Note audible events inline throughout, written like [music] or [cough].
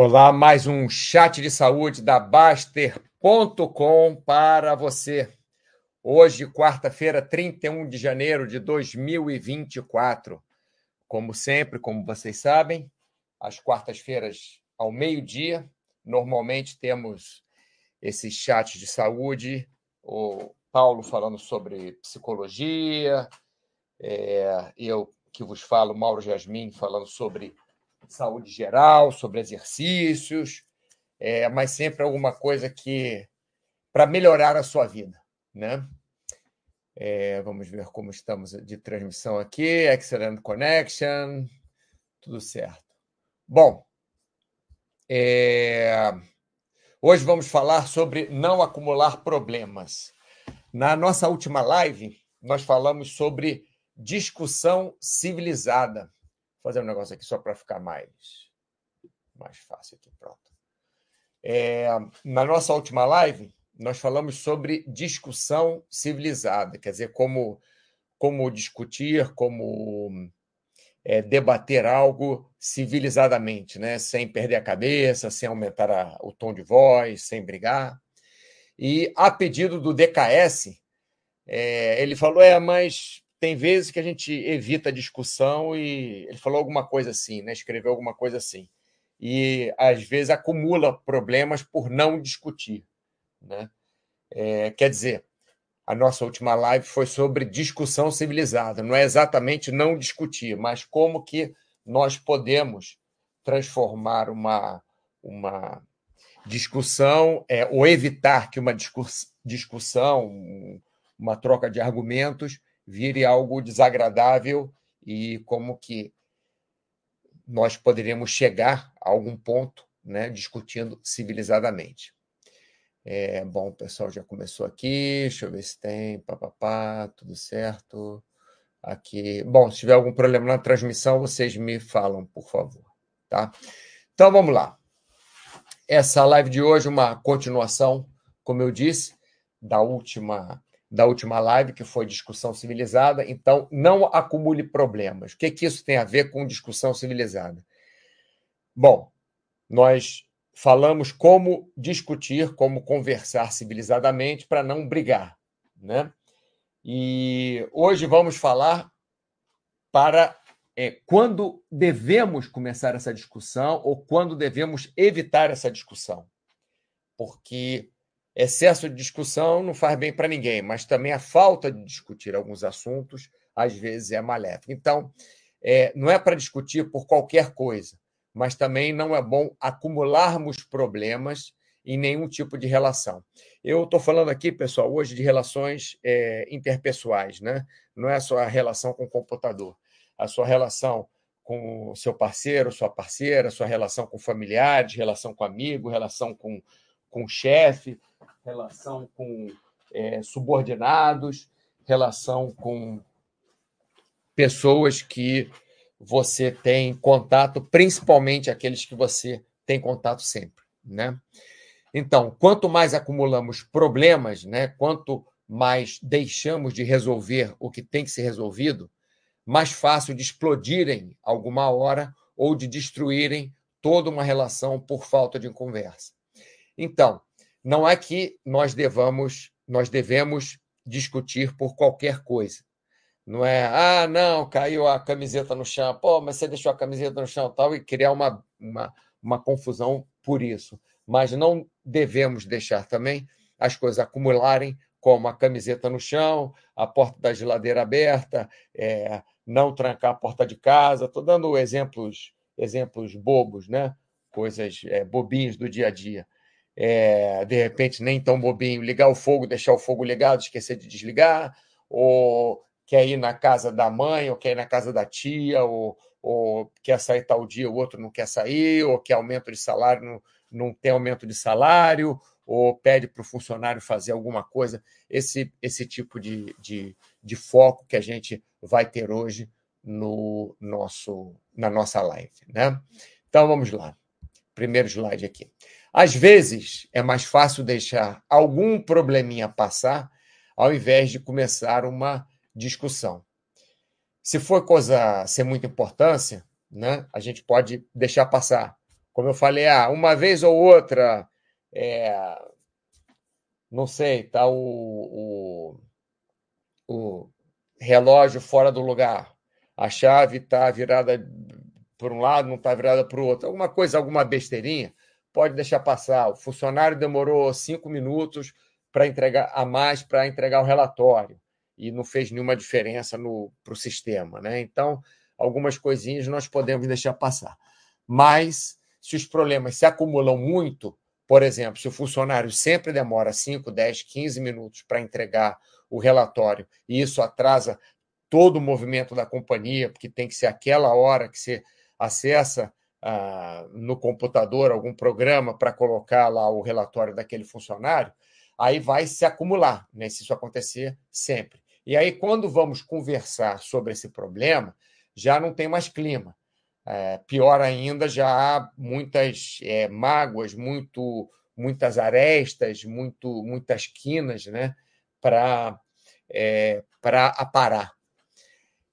Olá, mais um chat de saúde da Baster.com para você. Hoje, quarta-feira, 31 de janeiro de 2024. Como sempre, como vocês sabem, às quartas-feiras ao meio-dia, normalmente temos esses chats de saúde, o Paulo falando sobre psicologia, é, eu que vos falo, Mauro Jasmin, falando sobre saúde geral, sobre exercícios, é, mas sempre alguma coisa que para melhorar a sua vida, né? É, vamos ver como estamos de transmissão aqui. Excellent connection, tudo certo. Bom, é, hoje vamos falar sobre não acumular problemas. Na nossa última live, nós falamos sobre discussão civilizada. Fazer um negócio aqui só para ficar mais, mais fácil aqui, pronto. É, na nossa última live, nós falamos sobre discussão civilizada, quer dizer, como, como discutir, como é, debater algo civilizadamente, né? sem perder a cabeça, sem aumentar a, o tom de voz, sem brigar. E a pedido do DKS, é, ele falou: é, mas tem vezes que a gente evita a discussão e ele falou alguma coisa assim, né? escreveu alguma coisa assim. E às vezes acumula problemas por não discutir. Né? É, quer dizer, a nossa última live foi sobre discussão civilizada. Não é exatamente não discutir, mas como que nós podemos transformar uma, uma discussão é, ou evitar que uma discussão, uma troca de argumentos vire algo desagradável e como que nós poderíamos chegar a algum ponto, né, discutindo civilizadamente. É, bom, o pessoal já começou aqui, deixa eu ver se tem, papapá, tudo certo. Aqui. Bom, se tiver algum problema na transmissão, vocês me falam, por favor, tá? Então vamos lá. Essa live de hoje é uma continuação, como eu disse, da última da última live, que foi discussão civilizada. Então, não acumule problemas. O que, que isso tem a ver com discussão civilizada? Bom, nós falamos como discutir, como conversar civilizadamente para não brigar, né? E hoje vamos falar para é, quando devemos começar essa discussão ou quando devemos evitar essa discussão. Porque excesso de discussão não faz bem para ninguém, mas também a falta de discutir alguns assuntos às vezes é maléfica. Então, é, não é para discutir por qualquer coisa, mas também não é bom acumularmos problemas em nenhum tipo de relação. Eu estou falando aqui, pessoal, hoje de relações é, interpessoais, né? Não é só a relação com o computador, a sua relação com o seu parceiro, sua parceira, sua relação com familiares, relação com amigo, relação com, com chefe, relação com é, subordinados, relação com pessoas que você tem contato, principalmente aqueles que você tem contato sempre, né? Então, quanto mais acumulamos problemas, né, quanto mais deixamos de resolver o que tem que ser resolvido, mais fácil de explodirem alguma hora ou de destruírem toda uma relação por falta de conversa. Então, não é que nós devamos, nós devemos discutir por qualquer coisa. Não é, ah, não, caiu a camiseta no chão, pô, mas você deixou a camiseta no chão tal, e criar uma, uma, uma confusão por isso. Mas não devemos deixar também as coisas acumularem, como a camiseta no chão, a porta da geladeira aberta, é, não trancar a porta de casa. Estou dando exemplos, exemplos bobos, né? coisas é, bobinhos do dia a dia é, de repente nem tão bobinho, ligar o fogo, deixar o fogo ligado, esquecer de desligar, ou quer ir na casa da mãe, ou quer ir na casa da tia, ou, ou quer sair tal dia, o outro não quer sair, ou quer aumento de salário, não, não tem aumento de salário, ou pede para o funcionário fazer alguma coisa. Esse, esse tipo de, de, de foco que a gente vai ter hoje no nosso, na nossa live. Né? Então vamos lá. Primeiro slide aqui. Às vezes é mais fácil deixar algum probleminha passar ao invés de começar uma discussão. Se for coisa sem muita importância, né, a gente pode deixar passar. Como eu falei, ah, uma vez ou outra, é, não sei, tá o, o, o relógio fora do lugar, a chave está virada por um lado, não está virada para o outro, alguma coisa, alguma besteirinha, pode deixar passar. O funcionário demorou cinco minutos para entregar a mais para entregar o relatório e não fez nenhuma diferença para o sistema. Né? Então, algumas coisinhas nós podemos deixar passar. Mas, se os problemas se acumulam muito, por exemplo, se o funcionário sempre demora 5, 10, 15 minutos para entregar o relatório e isso atrasa todo o movimento da companhia, porque tem que ser aquela hora que você acessa ah, no computador algum programa para colocar lá o relatório daquele funcionário, aí vai se acumular, né, se isso acontecer sempre. E aí, quando vamos conversar sobre esse problema, já não tem mais clima. É, pior ainda, já há muitas é, mágoas, muito, muitas arestas, muito, muitas quinas né, para é, aparar.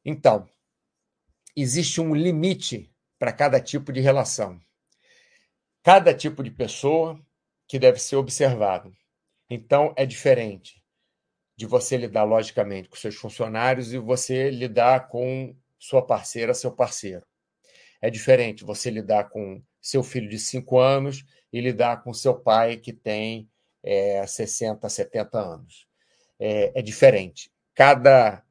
Então, existe um limite para cada tipo de relação. Cada tipo de pessoa que deve ser observado. Então, é diferente de você lidar, logicamente, com seus funcionários e você lidar com sua parceira, seu parceiro. É diferente você lidar com seu filho de 5 anos e lidar com seu pai que tem é, 60, 70 anos. É, é diferente. Cada,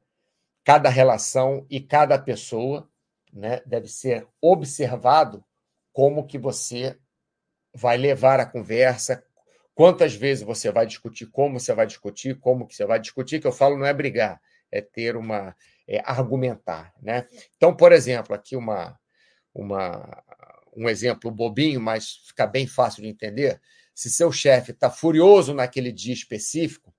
cada relação e cada pessoa né, deve ser observado como que você vai levar a conversa, quantas vezes você vai discutir, como você vai discutir, como que você vai discutir, que eu falo não é brigar, é ter uma é, argumentar, né? Então, por exemplo, aqui uma, uma um exemplo bobinho, mas fica bem fácil de entender. Se seu chefe está furioso naquele dia específico,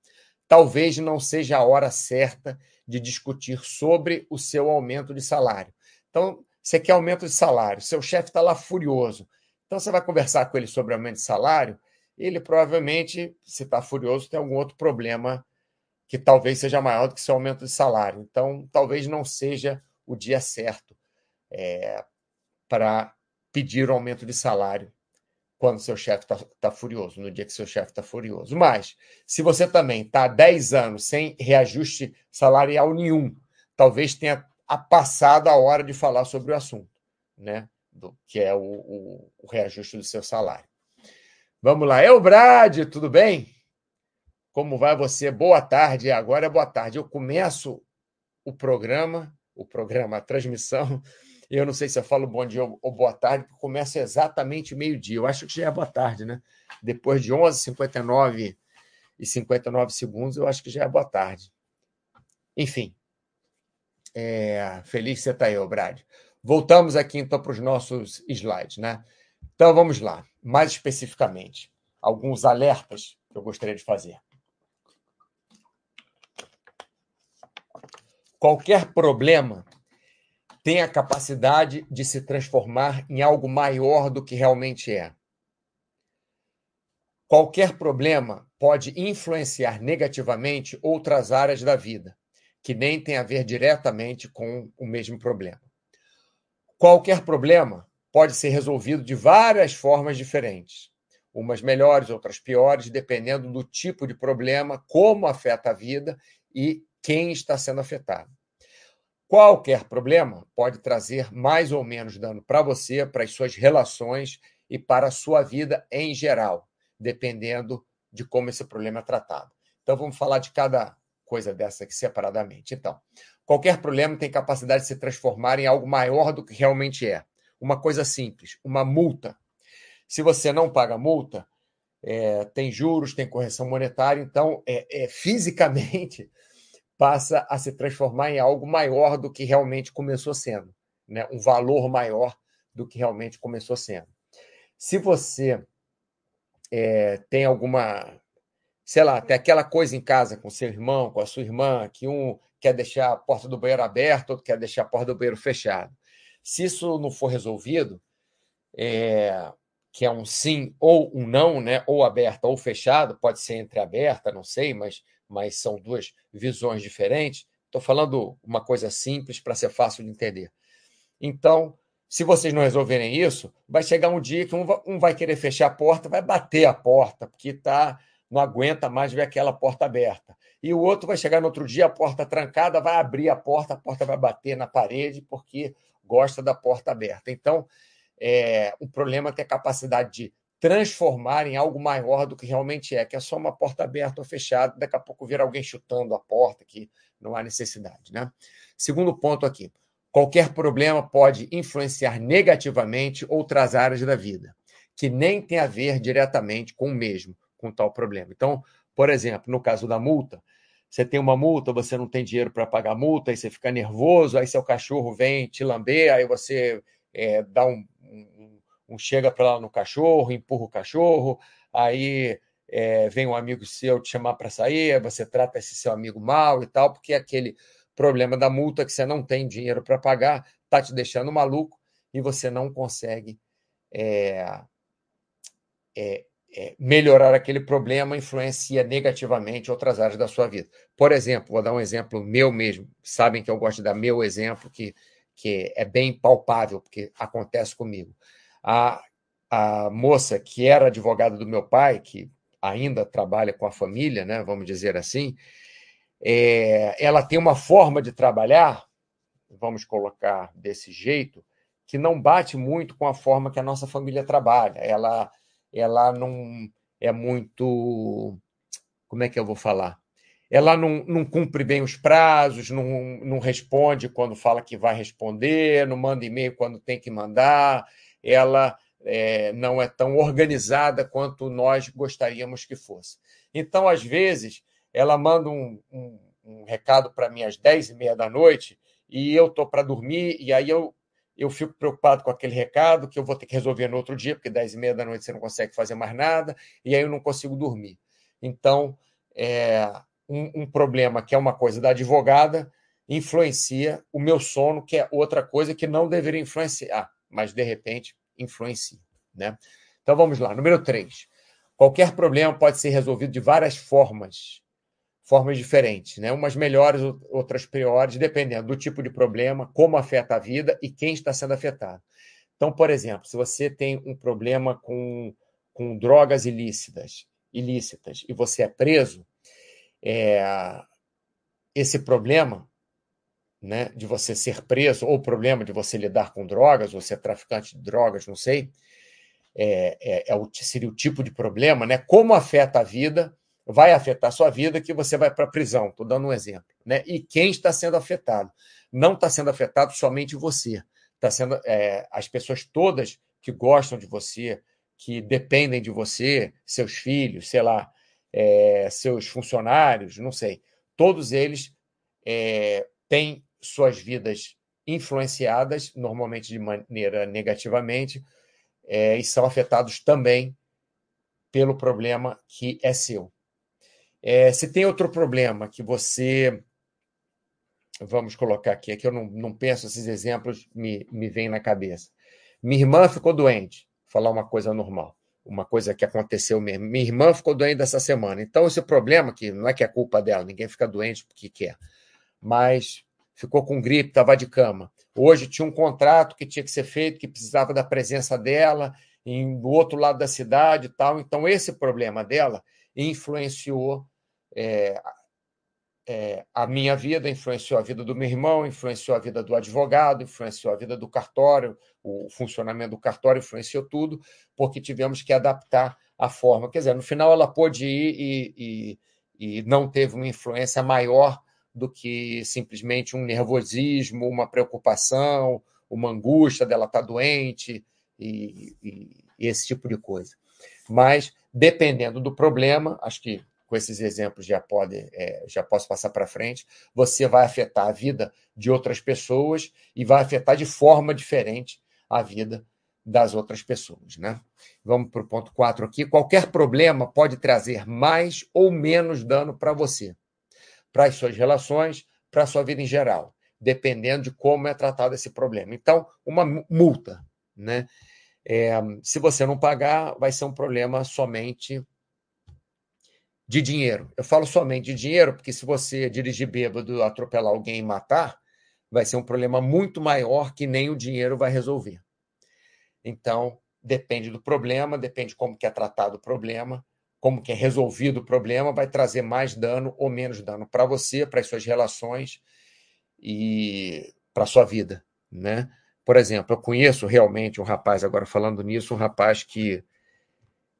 talvez não seja a hora certa de discutir sobre o seu aumento de salário. Então, você quer aumento de salário, seu chefe está lá furioso. Então, você vai conversar com ele sobre aumento de salário, ele provavelmente, se está furioso, tem algum outro problema que talvez seja maior do que seu aumento de salário. Então, talvez não seja o dia certo é, para pedir o aumento de salário quando seu chefe está tá furioso, no dia que seu chefe está furioso. Mas, se você também está há 10 anos sem reajuste salarial nenhum, talvez tenha a passada a hora de falar sobre o assunto, né? Do, que é o, o, o reajuste do seu salário. Vamos lá, Elbrade, tudo bem? Como vai você? Boa tarde. Agora é boa tarde. Eu começo o programa, o programa, a transmissão. Eu não sei se eu falo bom dia ou boa tarde, porque começa exatamente meio-dia. Eu acho que já é boa tarde, né? Depois de 11h59 e 59 segundos, eu acho que já é boa tarde. Enfim, é, feliz você está aí, Brad. Voltamos aqui então para os nossos slides, né? Então vamos lá, mais especificamente, alguns alertas que eu gostaria de fazer. Qualquer problema tem a capacidade de se transformar em algo maior do que realmente é. Qualquer problema pode influenciar negativamente outras áreas da vida que nem tem a ver diretamente com o mesmo problema. Qualquer problema pode ser resolvido de várias formas diferentes, umas melhores, outras piores, dependendo do tipo de problema, como afeta a vida e quem está sendo afetado. Qualquer problema pode trazer mais ou menos dano para você, para as suas relações e para a sua vida em geral, dependendo de como esse problema é tratado. Então, vamos falar de cada coisa dessa aqui separadamente. Então, qualquer problema tem capacidade de se transformar em algo maior do que realmente é. Uma coisa simples, uma multa. Se você não paga multa, é, tem juros, tem correção monetária, então é, é, fisicamente [laughs] passa a se transformar em algo maior do que realmente começou sendo, né? um valor maior do que realmente começou sendo. Se você é, tem alguma sei lá, tem aquela coisa em casa com seu irmão, com a sua irmã, que um quer deixar a porta do banheiro aberta, outro quer deixar a porta do banheiro fechada. Se isso não for resolvido, é, que é um sim ou um não, né? ou aberta ou fechada, pode ser entreaberta, não sei, mas, mas são duas visões diferentes. Estou falando uma coisa simples para ser fácil de entender. Então, se vocês não resolverem isso, vai chegar um dia que um vai querer fechar a porta, vai bater a porta, porque tá, não aguenta mais ver aquela porta aberta. E o outro vai chegar no outro dia, a porta trancada, vai abrir a porta, a porta vai bater na parede, porque gosta da porta aberta. Então, é, o problema é ter a capacidade de transformar em algo maior do que realmente é, que é só uma porta aberta ou fechada, daqui a pouco vir alguém chutando a porta, que não há necessidade. Né? Segundo ponto aqui, qualquer problema pode influenciar negativamente outras áreas da vida, que nem tem a ver diretamente com o mesmo, com tal problema. Então, por exemplo, no caso da multa, você tem uma multa, você não tem dinheiro para pagar a multa, aí você fica nervoso, aí seu cachorro vem te lamber, aí você é, dá um, um, um chega para lá no cachorro, empurra o cachorro, aí é, vem um amigo seu te chamar para sair, você trata esse seu amigo mal e tal, porque aquele problema da multa que você não tem dinheiro para pagar está te deixando maluco e você não consegue é, é, é, melhorar aquele problema influencia negativamente outras áreas da sua vida. Por exemplo, vou dar um exemplo meu mesmo. Sabem que eu gosto de dar meu exemplo, que, que é bem palpável, porque acontece comigo. A, a moça que era advogada do meu pai, que ainda trabalha com a família, né, vamos dizer assim, é, ela tem uma forma de trabalhar, vamos colocar desse jeito, que não bate muito com a forma que a nossa família trabalha. Ela ela não é muito. Como é que eu vou falar? Ela não, não cumpre bem os prazos, não, não responde quando fala que vai responder, não manda e-mail quando tem que mandar, ela é, não é tão organizada quanto nós gostaríamos que fosse. Então, às vezes, ela manda um, um, um recado para mim às 10 e meia da noite e eu estou para dormir, e aí eu eu fico preocupado com aquele recado que eu vou ter que resolver no outro dia, porque 10 e meia da noite você não consegue fazer mais nada, e aí eu não consigo dormir. Então, é, um, um, problema que é uma coisa da advogada influencia o meu sono, que é outra coisa que não deveria influenciar, mas de repente influencia. Né? Então vamos lá. Número 3. Qualquer problema pode ser resolvido de várias formas formas diferentes, né? umas melhores, outras piores, dependendo do tipo de problema, como afeta a vida e quem está sendo afetado. Então, por exemplo, se você tem um problema com, com drogas ilícitas, ilícitas e você é preso, é, esse problema né, de você ser preso, ou o problema de você lidar com drogas, ou ser traficante de drogas, não sei, é, é, é o, seria o tipo de problema, né? Como afeta a vida vai afetar sua vida que você vai para a prisão. Estou dando um exemplo. Né? E quem está sendo afetado? Não está sendo afetado somente você. Está sendo é, as pessoas todas que gostam de você, que dependem de você, seus filhos, sei lá, é, seus funcionários, não sei. Todos eles é, têm suas vidas influenciadas, normalmente de maneira negativamente, é, e são afetados também pelo problema que é seu. É, se tem outro problema que você. Vamos colocar aqui, aqui eu não, não penso, esses exemplos me, me vêm na cabeça. Minha irmã ficou doente, vou falar uma coisa normal, uma coisa que aconteceu mesmo. Minha irmã ficou doente essa semana. Então, esse problema, que não é que é culpa dela, ninguém fica doente porque quer, mas ficou com gripe, estava de cama. Hoje tinha um contrato que tinha que ser feito, que precisava da presença dela em, do outro lado da cidade e tal. Então, esse problema dela influenciou é, é, a minha vida, influenciou a vida do meu irmão, influenciou a vida do advogado, influenciou a vida do cartório, o funcionamento do cartório influenciou tudo, porque tivemos que adaptar a forma. Quer dizer, no final ela pôde ir e, e, e não teve uma influência maior do que simplesmente um nervosismo, uma preocupação, uma angústia dela estar doente e, e, e esse tipo de coisa. Mas, dependendo do problema, acho que com esses exemplos já pode, é, já posso passar para frente, você vai afetar a vida de outras pessoas e vai afetar de forma diferente a vida das outras pessoas. Né? Vamos para o ponto 4 aqui. Qualquer problema pode trazer mais ou menos dano para você, para as suas relações, para a sua vida em geral, dependendo de como é tratado esse problema. Então, uma multa. Né? É, se você não pagar, vai ser um problema somente de dinheiro. Eu falo somente de dinheiro, porque se você dirigir bêbado, atropelar alguém e matar, vai ser um problema muito maior que nem o dinheiro vai resolver. Então, depende do problema, depende como que é tratado o problema, como que é resolvido o problema, vai trazer mais dano ou menos dano para você, para as suas relações e para a sua vida, né? Por exemplo, eu conheço realmente um rapaz, agora falando nisso, um rapaz que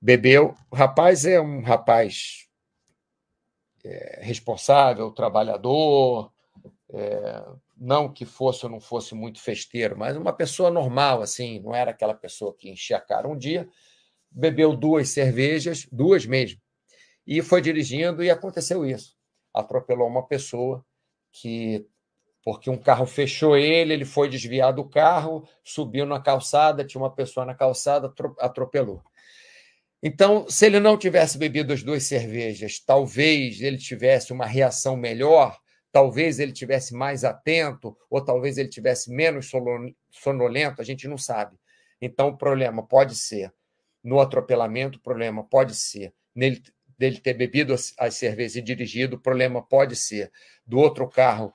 bebeu. O rapaz é um rapaz é, responsável, trabalhador, é, não que fosse ou não fosse muito festeiro, mas uma pessoa normal, assim, não era aquela pessoa que enchia a cara. Um dia bebeu duas cervejas, duas mesmo, e foi dirigindo e aconteceu isso. Atropelou uma pessoa que, porque um carro fechou ele, ele foi desviar do carro, subiu na calçada, tinha uma pessoa na calçada, atropelou. Então, se ele não tivesse bebido as duas cervejas, talvez ele tivesse uma reação melhor, talvez ele tivesse mais atento, ou talvez ele tivesse menos sonolento, a gente não sabe. Então, o problema pode ser no atropelamento, o problema pode ser nele dele ter bebido as cervejas e dirigido, o problema pode ser do outro carro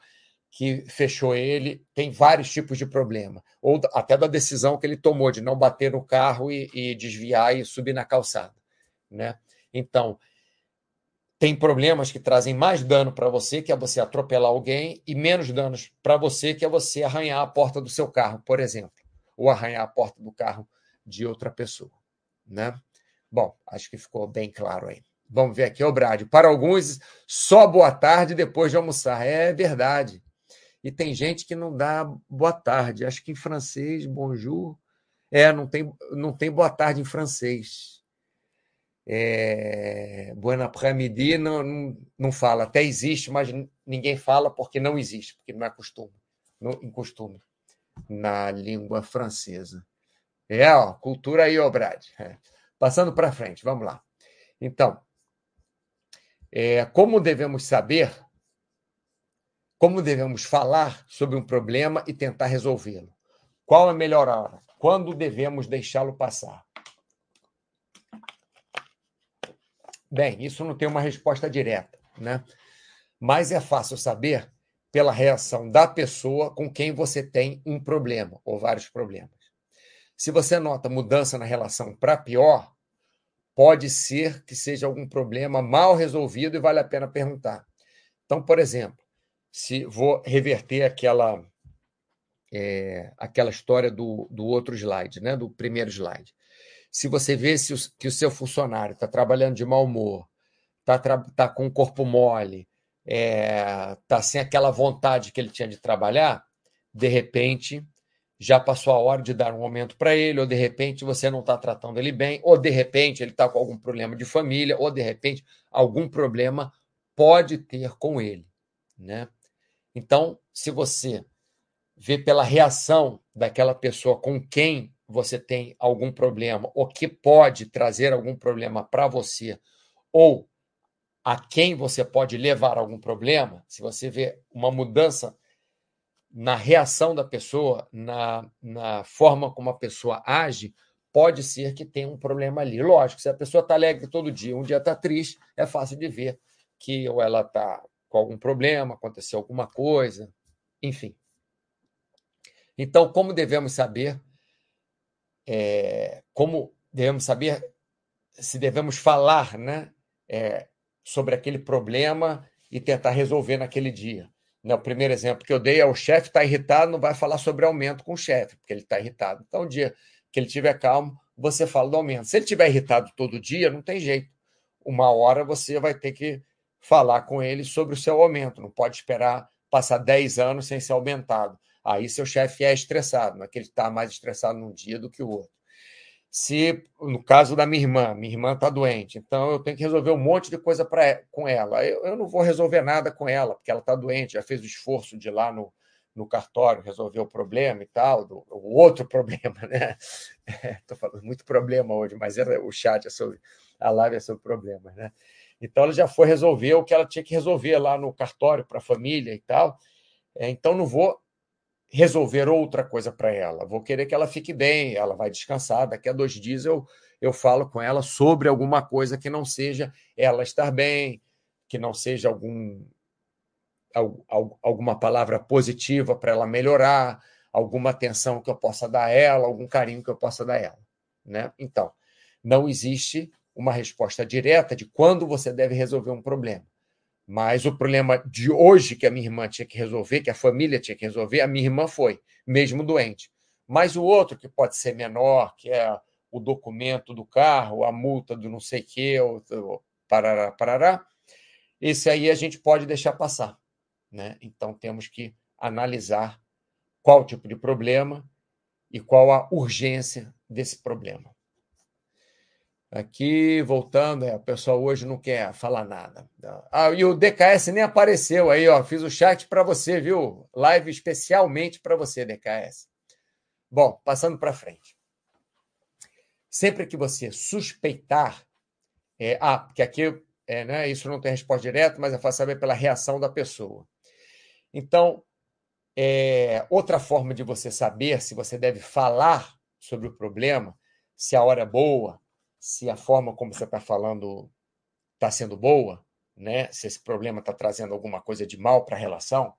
que fechou ele, tem vários tipos de problema, ou até da decisão que ele tomou de não bater no carro e, e desviar e subir na calçada, né? Então, tem problemas que trazem mais dano para você, que é você atropelar alguém, e menos danos para você, que é você arranhar a porta do seu carro, por exemplo, ou arranhar a porta do carro de outra pessoa, né? Bom, acho que ficou bem claro aí. Vamos ver aqui, ô Brad. Para alguns, só boa tarde depois de almoçar. É verdade. E tem gente que não dá boa tarde. Acho que em francês, bonjour. É, não tem, não tem boa tarde em francês. É, après-midi não, não, não fala. Até existe, mas ninguém fala porque não existe, porque não é costume, não, em costume na língua francesa. É, ó, cultura aí, ó, Brad. É. Passando para frente, vamos lá. Então, é, como devemos saber como devemos falar sobre um problema e tentar resolvê-lo? Qual a melhor hora? Quando devemos deixá-lo passar? Bem, isso não tem uma resposta direta, né? Mas é fácil saber pela reação da pessoa com quem você tem um problema ou vários problemas. Se você nota mudança na relação para pior, pode ser que seja algum problema mal resolvido e vale a pena perguntar. Então, por exemplo, se vou reverter aquela é, aquela história do, do outro slide, né, do primeiro slide. Se você vê se que o seu funcionário está trabalhando de mau humor, está tá com o corpo mole, está é, tá sem aquela vontade que ele tinha de trabalhar, de repente já passou a hora de dar um aumento para ele, ou de repente você não está tratando ele bem, ou de repente ele está com algum problema de família, ou de repente algum problema pode ter com ele. Né? Então, se você vê pela reação daquela pessoa com quem você tem algum problema, ou que pode trazer algum problema para você, ou a quem você pode levar algum problema, se você vê uma mudança na reação da pessoa, na, na forma como a pessoa age, pode ser que tenha um problema ali. Lógico, se a pessoa está alegre todo dia, um dia está triste, é fácil de ver que ou ela está com algum problema, aconteceu alguma coisa, enfim. Então, como devemos saber, é, como devemos saber se devemos falar né, é, sobre aquele problema e tentar resolver naquele dia. Né, o primeiro exemplo que eu dei é o chefe está irritado, não vai falar sobre aumento com o chefe, porque ele está irritado. Então, o dia que ele estiver calmo, você fala do aumento. Se ele estiver irritado todo dia, não tem jeito. Uma hora você vai ter que falar com ele sobre o seu aumento. Não pode esperar passar 10 anos sem ser aumentado. Aí seu chefe é estressado, não é que ele está mais estressado num dia do que o outro. Se, no caso da minha irmã, minha irmã está doente, então eu tenho que resolver um monte de coisa pra, com ela. Eu, eu não vou resolver nada com ela, porque ela está doente, já fez o esforço de ir lá no, no cartório resolver o problema e tal, do, o outro [laughs] problema, né? Estou é, falando muito problema hoje, mas era, o chat é sobre, a live é sobre problemas, né? Então, ela já foi resolver o que ela tinha que resolver lá no cartório para a família e tal. É, então, não vou resolver outra coisa para ela. Vou querer que ela fique bem, ela vai descansar. Daqui a dois dias eu, eu falo com ela sobre alguma coisa que não seja ela estar bem, que não seja algum alguma palavra positiva para ela melhorar, alguma atenção que eu possa dar a ela, algum carinho que eu possa dar a ela. Né? Então, não existe uma resposta direta de quando você deve resolver um problema. Mas o problema de hoje que a minha irmã tinha que resolver, que a família tinha que resolver, a minha irmã foi, mesmo doente. Mas o outro, que pode ser menor, que é o documento do carro, a multa do não sei o quê, ou, parará, parará, esse aí a gente pode deixar passar. Né? Então temos que analisar qual tipo de problema e qual a urgência desse problema. Aqui, voltando, é, o pessoal hoje não quer falar nada. Ah, e o DKS nem apareceu aí, ó. Fiz o chat para você, viu? Live especialmente para você, DKS. Bom, passando para frente. Sempre que você suspeitar, é, ah, porque aqui é, né, isso não tem resposta direta, mas é fácil saber pela reação da pessoa. Então, é, outra forma de você saber se você deve falar sobre o problema, se a hora é boa, se a forma como você está falando está sendo boa, né? se esse problema está trazendo alguma coisa de mal para a relação.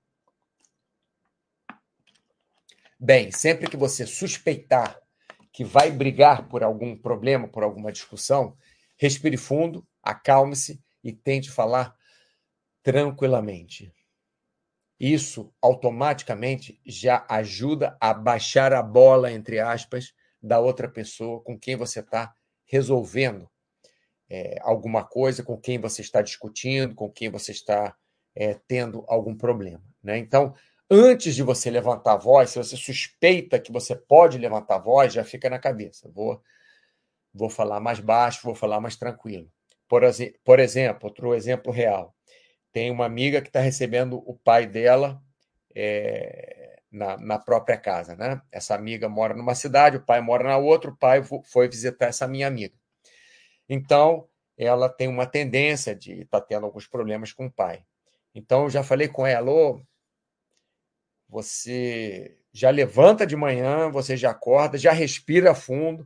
Bem, sempre que você suspeitar que vai brigar por algum problema, por alguma discussão, respire fundo, acalme-se e tente falar tranquilamente. Isso automaticamente já ajuda a baixar a bola, entre aspas, da outra pessoa com quem você está resolvendo é, alguma coisa, com quem você está discutindo, com quem você está é, tendo algum problema. Né? Então, antes de você levantar a voz, se você suspeita que você pode levantar a voz, já fica na cabeça. Vou, vou falar mais baixo, vou falar mais tranquilo. Por, por exemplo, outro exemplo real tem uma amiga que está recebendo o pai dela é, na, na, própria casa, né? Essa amiga mora numa cidade, o pai mora na outra, o pai foi visitar essa minha amiga. Então, ela tem uma tendência de estar tá tendo alguns problemas com o pai. Então, eu já falei com ela, oh, você já levanta de manhã, você já acorda, já respira fundo,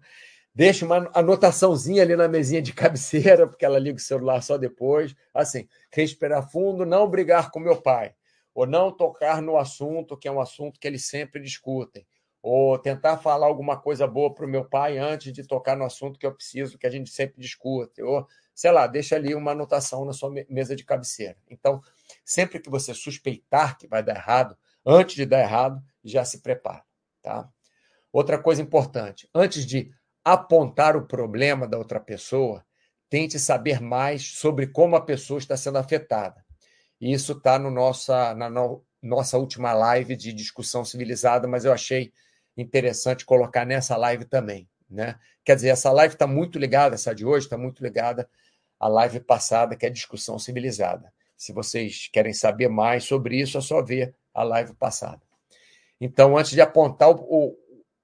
deixa uma anotaçãozinha ali na mesinha de [laughs] cabeceira, porque ela liga o celular só depois. Assim, respirar fundo, não brigar com meu pai, ou não tocar no assunto, que é um assunto que eles sempre discutem, ou tentar falar alguma coisa boa para o meu pai antes de tocar no assunto que eu preciso, que a gente sempre discute, ou sei lá, deixa ali uma anotação na sua mesa de cabeceira. Então, sempre que você suspeitar que vai dar errado, antes de dar errado, já se prepara, tá? Outra coisa importante, antes de apontar o problema da outra pessoa, tente saber mais sobre como a pessoa está sendo afetada. Isso está no nossa, na no, nossa última live de discussão civilizada, mas eu achei interessante colocar nessa live também. Né? Quer dizer, essa live está muito ligada, essa de hoje está muito ligada à live passada, que é discussão civilizada. Se vocês querem saber mais sobre isso, é só ver a live passada. Então, antes de apontar o,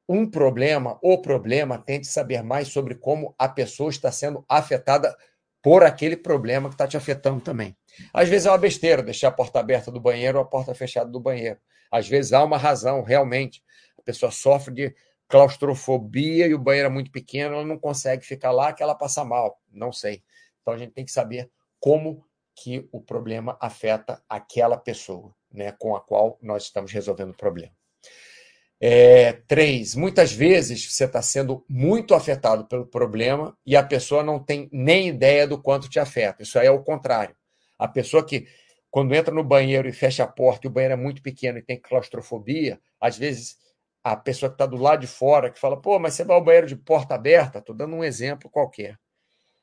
um problema, o problema, tente saber mais sobre como a pessoa está sendo afetada por aquele problema que está te afetando também. Às vezes é uma besteira deixar a porta aberta do banheiro ou a porta fechada do banheiro. Às vezes há uma razão, realmente. A pessoa sofre de claustrofobia e o banheiro é muito pequeno, ela não consegue ficar lá que ela passa mal. Não sei. Então a gente tem que saber como que o problema afeta aquela pessoa, né, com a qual nós estamos resolvendo o problema. É, três, muitas vezes você está sendo muito afetado pelo problema e a pessoa não tem nem ideia do quanto te afeta. Isso aí é o contrário. A pessoa que, quando entra no banheiro e fecha a porta e o banheiro é muito pequeno e tem claustrofobia, às vezes a pessoa que está do lado de fora, que fala, pô, mas você vai ao banheiro de porta aberta? Estou dando um exemplo qualquer.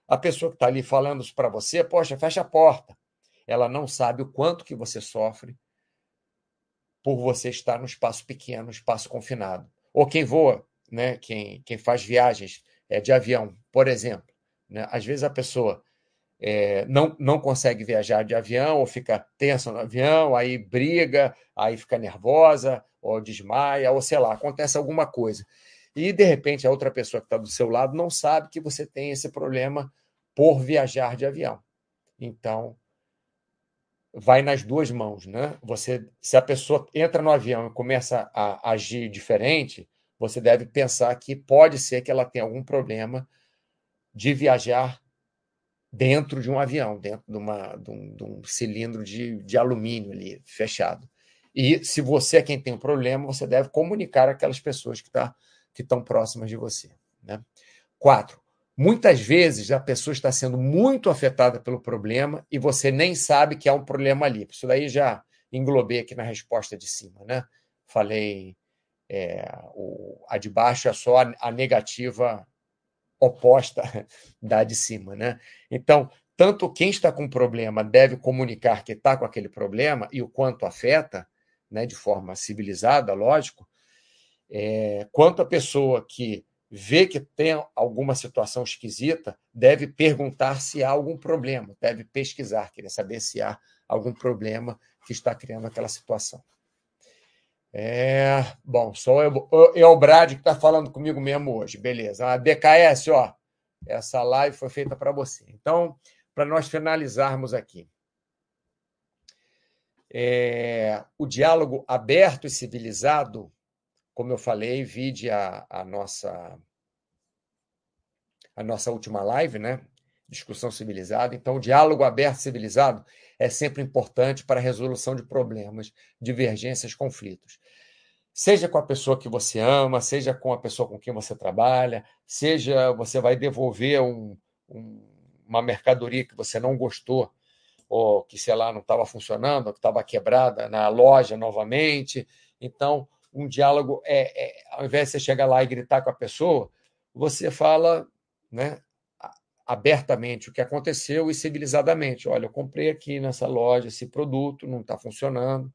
A pessoa que está ali falando isso para você, poxa, fecha a porta. Ela não sabe o quanto que você sofre por você estar no espaço pequeno, espaço confinado. Ou quem voa, né? quem, quem faz viagens é, de avião, por exemplo. Né? Às vezes a pessoa é, não, não consegue viajar de avião, ou fica tensa no avião, aí briga, aí fica nervosa, ou desmaia, ou sei lá, acontece alguma coisa. E, de repente, a outra pessoa que está do seu lado não sabe que você tem esse problema por viajar de avião. Então, vai nas duas mãos, né? Você, se a pessoa entra no avião e começa a agir diferente, você deve pensar que pode ser que ela tenha algum problema de viajar dentro de um avião, dentro de, uma, de, um, de um, cilindro de, de alumínio ali, fechado. E se você é quem tem um problema, você deve comunicar aquelas pessoas que tá, estão próximas de você. Né? Quatro, muitas vezes a pessoa está sendo muito afetada pelo problema e você nem sabe que há um problema ali. Isso daí já englobei aqui na resposta de cima. Né? Falei, é, o, a de baixo é só a, a negativa oposta [laughs] da de cima. Né? Então, tanto quem está com problema deve comunicar que está com aquele problema e o quanto afeta, né, de forma civilizada, lógico, é, quanto a pessoa que vê que tem alguma situação esquisita deve perguntar se há algum problema, deve pesquisar, querer saber se há algum problema que está criando aquela situação. É, bom, sou eu, eu, o Brad que está falando comigo mesmo hoje, beleza. A DKS, ó, essa live foi feita para você. Então, para nós finalizarmos aqui, é, o diálogo aberto e civilizado, como eu falei, vide a, a nossa a nossa última live, né? Discussão civilizada. Então, o diálogo aberto civilizado é sempre importante para a resolução de problemas, divergências, conflitos. Seja com a pessoa que você ama, seja com a pessoa com quem você trabalha, seja você vai devolver um, um, uma mercadoria que você não gostou, ou que, sei lá, não estava funcionando, ou que estava quebrada na loja novamente. Então, um diálogo é, é, ao invés de você chegar lá e gritar com a pessoa, você fala né, abertamente o que aconteceu e civilizadamente. Olha, eu comprei aqui nessa loja esse produto, não está funcionando,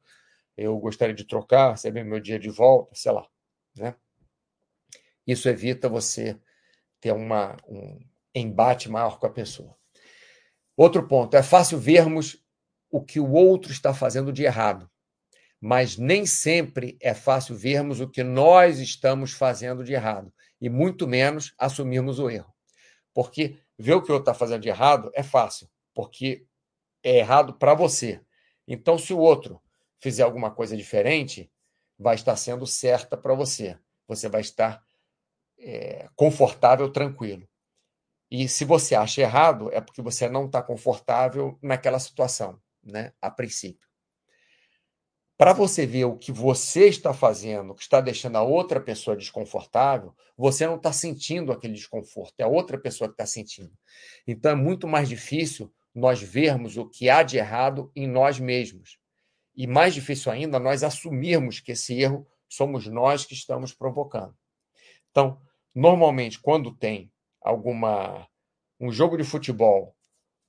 eu gostaria de trocar, receber meu dia de volta, sei lá. Né? Isso evita você ter uma, um embate maior com a pessoa. Outro ponto, é fácil vermos o que o outro está fazendo de errado, mas nem sempre é fácil vermos o que nós estamos fazendo de errado, e muito menos assumirmos o erro. Porque ver o que o outro está fazendo de errado é fácil, porque é errado para você. Então, se o outro fizer alguma coisa diferente, vai estar sendo certa para você. Você vai estar é, confortável, tranquilo. E se você acha errado, é porque você não está confortável naquela situação, né? A princípio para você ver o que você está fazendo, que está deixando a outra pessoa desconfortável, você não está sentindo aquele desconforto, é a outra pessoa que está sentindo. Então é muito mais difícil nós vermos o que há de errado em nós mesmos. E mais difícil ainda, nós assumirmos que esse erro somos nós que estamos provocando. Então, normalmente, quando tem alguma um jogo de futebol,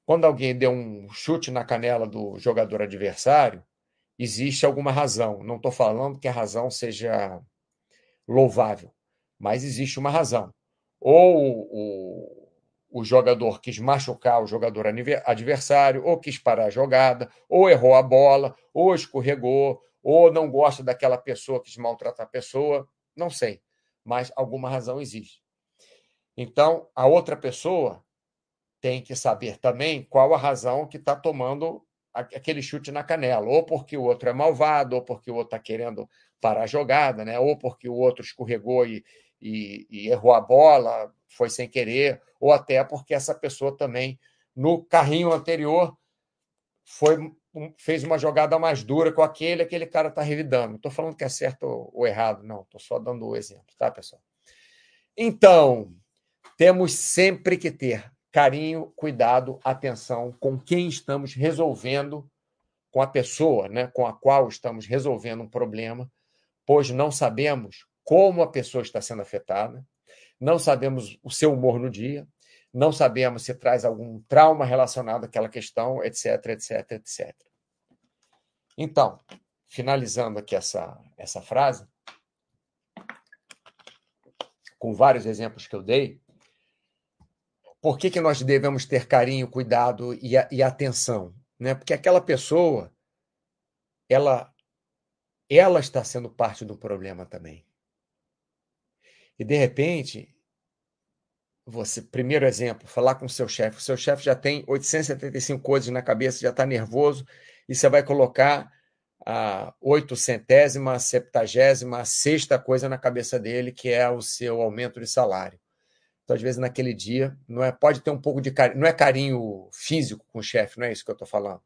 quando alguém deu um chute na canela do jogador adversário, existe alguma razão. Não estou falando que a razão seja louvável, mas existe uma razão. Ou o, o jogador quis machucar o jogador adversário, ou quis parar a jogada, ou errou a bola, ou escorregou, ou não gosta daquela pessoa, quis maltratar a pessoa, não sei, mas alguma razão existe. Então, a outra pessoa tem que saber também qual a razão que está tomando aquele chute na canela, ou porque o outro é malvado, ou porque o outro está querendo parar a jogada, né? ou porque o outro escorregou e, e, e, errou a bola, foi sem querer, ou até porque essa pessoa também, no carrinho anterior, foi fez uma jogada mais dura com aquele, aquele cara está revidando. Não estou falando que é certo ou errado, não, estou só dando o exemplo, tá, pessoal? Então, temos sempre que ter carinho, cuidado, atenção com quem estamos resolvendo, com a pessoa né, com a qual estamos resolvendo um problema, pois não sabemos como a pessoa está sendo afetada, não sabemos o seu humor no dia, não sabemos se traz algum trauma relacionado àquela questão, etc, etc, etc. Então, finalizando aqui essa, essa frase, com vários exemplos que eu dei, por que, que nós devemos ter carinho, cuidado e, e atenção? Né? Porque aquela pessoa, ela, ela está sendo parte do problema também. E, de repente, você, primeiro exemplo, falar com seu chefe. O seu chefe já tem 875 coisas na cabeça, já está nervoso, e você vai colocar a oitocentésima, septagésima, sexta coisa na cabeça dele, que é o seu aumento de salário. Então, às vezes, naquele dia, não é, pode ter um pouco de carinho, não é carinho físico com o chefe, não é isso que eu estou falando.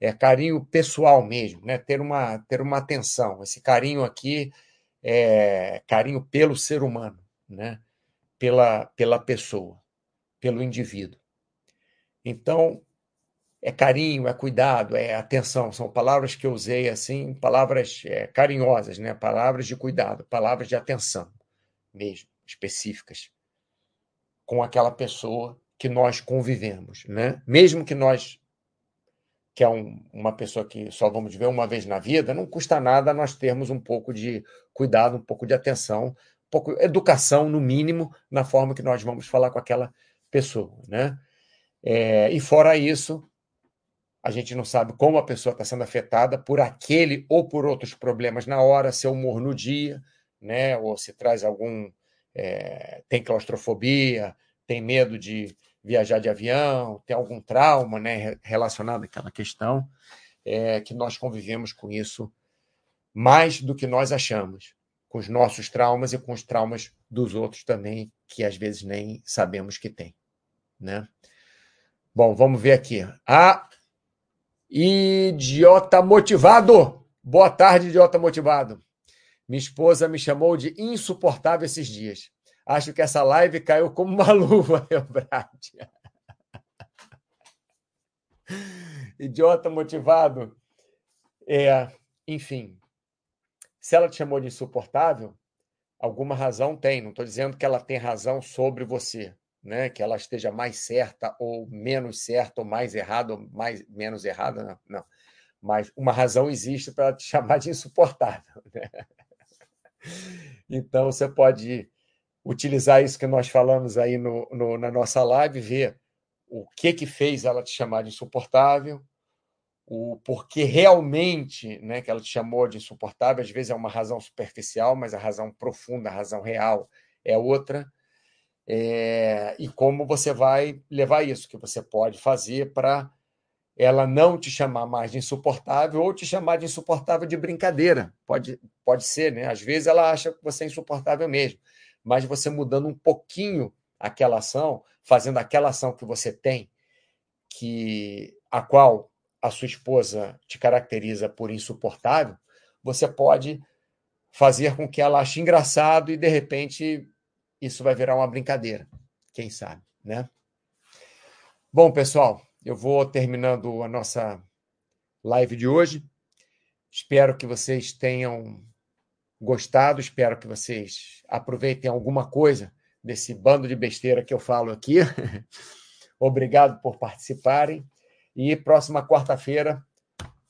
É carinho pessoal mesmo, né? ter, uma, ter uma atenção. Esse carinho aqui é carinho pelo ser humano, né? pela, pela pessoa, pelo indivíduo. Então, é carinho, é cuidado, é atenção. São palavras que eu usei assim, palavras é, carinhosas, né? palavras de cuidado, palavras de atenção mesmo, específicas com aquela pessoa que nós convivemos, né? Mesmo que nós que é um, uma pessoa que só vamos ver uma vez na vida, não custa nada nós termos um pouco de cuidado, um pouco de atenção, um pouco educação no mínimo na forma que nós vamos falar com aquela pessoa, né? É, e fora isso, a gente não sabe como a pessoa está sendo afetada por aquele ou por outros problemas na hora, seu humor no dia, né? Ou se traz algum é, tem claustrofobia, tem medo de viajar de avião, tem algum trauma né, relacionado àquela questão, é, que nós convivemos com isso mais do que nós achamos, com os nossos traumas e com os traumas dos outros também, que às vezes nem sabemos que tem. Né? Bom, vamos ver aqui. Ah, idiota motivado! Boa tarde, idiota motivado. Minha esposa me chamou de insuportável esses dias. Acho que essa live caiu como uma [laughs] luva, Eubrádia. [laughs] Idiota motivado. É, enfim, se ela te chamou de insuportável, alguma razão tem. Não estou dizendo que ela tem razão sobre você, né? que ela esteja mais certa ou menos certa, ou mais errada ou mais, menos errada, não. não. Mas uma razão existe para te [laughs] chamar de insuportável. Né? Então, você pode utilizar isso que nós falamos aí no, no, na nossa live, ver o que que fez ela te chamar de insuportável, o porquê realmente né, que ela te chamou de insuportável. Às vezes é uma razão superficial, mas a razão profunda, a razão real é outra. É, e como você vai levar isso, que você pode fazer para ela não te chamar mais de insuportável ou te chamar de insuportável de brincadeira. Pode, pode ser, né? Às vezes ela acha que você é insuportável mesmo, mas você mudando um pouquinho aquela ação, fazendo aquela ação que você tem, que a qual a sua esposa te caracteriza por insuportável, você pode fazer com que ela ache engraçado e de repente isso vai virar uma brincadeira, quem sabe, né? Bom, pessoal, eu vou terminando a nossa live de hoje. Espero que vocês tenham gostado, espero que vocês aproveitem alguma coisa desse bando de besteira que eu falo aqui. [laughs] Obrigado por participarem. E próxima quarta-feira,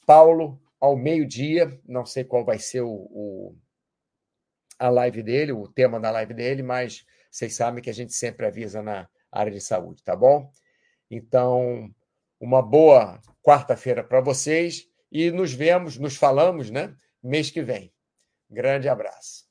Paulo, ao meio-dia, não sei qual vai ser o, o, a live dele, o tema da live dele, mas vocês sabem que a gente sempre avisa na área de saúde, tá bom? Então, uma boa quarta-feira para vocês e nos vemos, nos falamos, né? Mês que vem. Grande abraço.